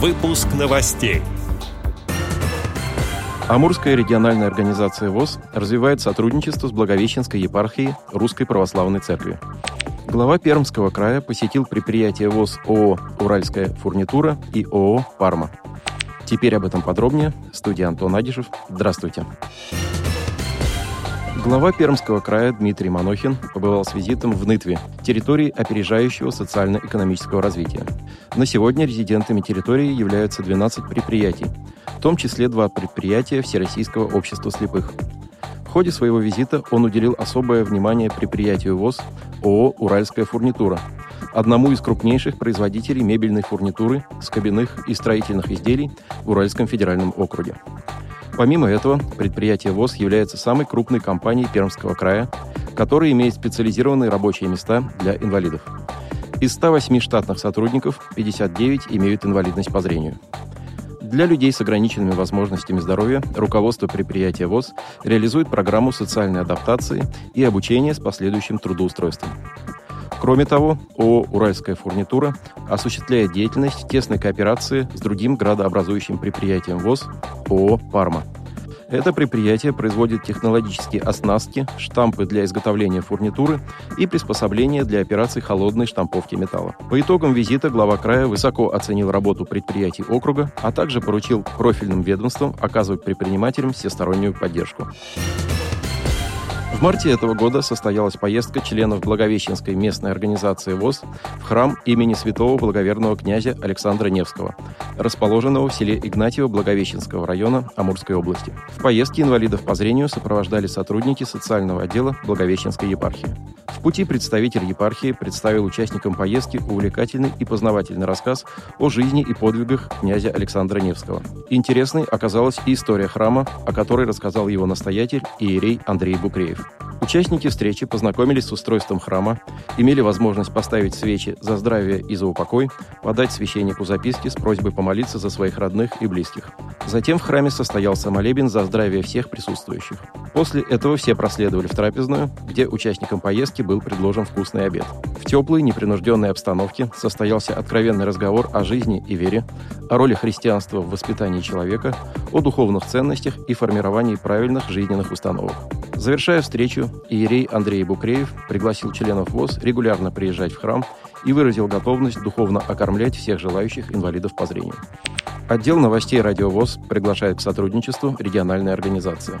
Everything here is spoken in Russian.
Выпуск новостей. Амурская региональная организация ВОЗ развивает сотрудничество с Благовещенской епархией Русской Православной Церкви. Глава Пермского края посетил предприятие ВОЗ ООО «Уральская фурнитура» и ООО «Парма». Теперь об этом подробнее. Студия Антон Агишев. Здравствуйте. Глава Пермского края Дмитрий Манохин побывал с визитом в Нытве, территории опережающего социально-экономического развития. На сегодня резидентами территории являются 12 предприятий, в том числе два предприятия Всероссийского общества слепых. В ходе своего визита он уделил особое внимание предприятию ВОЗ ООО «Уральская фурнитура», одному из крупнейших производителей мебельной фурнитуры, скобяных и строительных изделий в Уральском федеральном округе. Помимо этого, предприятие ВОЗ является самой крупной компанией Пермского края, которая имеет специализированные рабочие места для инвалидов. Из 108 штатных сотрудников 59 имеют инвалидность по зрению. Для людей с ограниченными возможностями здоровья руководство предприятия ВОЗ реализует программу социальной адаптации и обучения с последующим трудоустройством. Кроме того, ООО «Уральская фурнитура» осуществляет деятельность в тесной кооперации с другим градообразующим предприятием ВОЗ ООО «Парма». Это предприятие производит технологические оснастки, штампы для изготовления фурнитуры и приспособления для операций холодной штамповки металла. По итогам визита глава края высоко оценил работу предприятий округа, а также поручил профильным ведомствам оказывать предпринимателям всестороннюю поддержку. В марте этого года состоялась поездка членов Благовещенской местной организации ВОЗ в храм имени святого благоверного князя Александра Невского, расположенного в селе Игнатьево Благовещенского района Амурской области. В поездке инвалидов по зрению сопровождали сотрудники социального отдела Благовещенской епархии. В пути представитель епархии представил участникам поездки увлекательный и познавательный рассказ о жизни и подвигах князя Александра Невского. Интересной оказалась и история храма, о которой рассказал его настоятель иерей Андрей Букреев. Участники встречи познакомились с устройством храма, имели возможность поставить свечи за здравие и за упокой, подать священнику записки с просьбой помолиться за своих родных и близких. Затем в храме состоялся молебен за здравие всех присутствующих. После этого все проследовали в трапезную, где участникам поездки был предложен вкусный обед. В теплой, непринужденной обстановке состоялся откровенный разговор о жизни и вере, о роли христианства в воспитании человека, о духовных ценностях и формировании правильных жизненных установок. Завершая встречу, иерей Андрей Букреев пригласил членов ВОЗ регулярно приезжать в храм и выразил готовность духовно окормлять всех желающих инвалидов по зрению. Отдел новостей «Радио ВОЗ» приглашает к сотрудничеству региональной организации.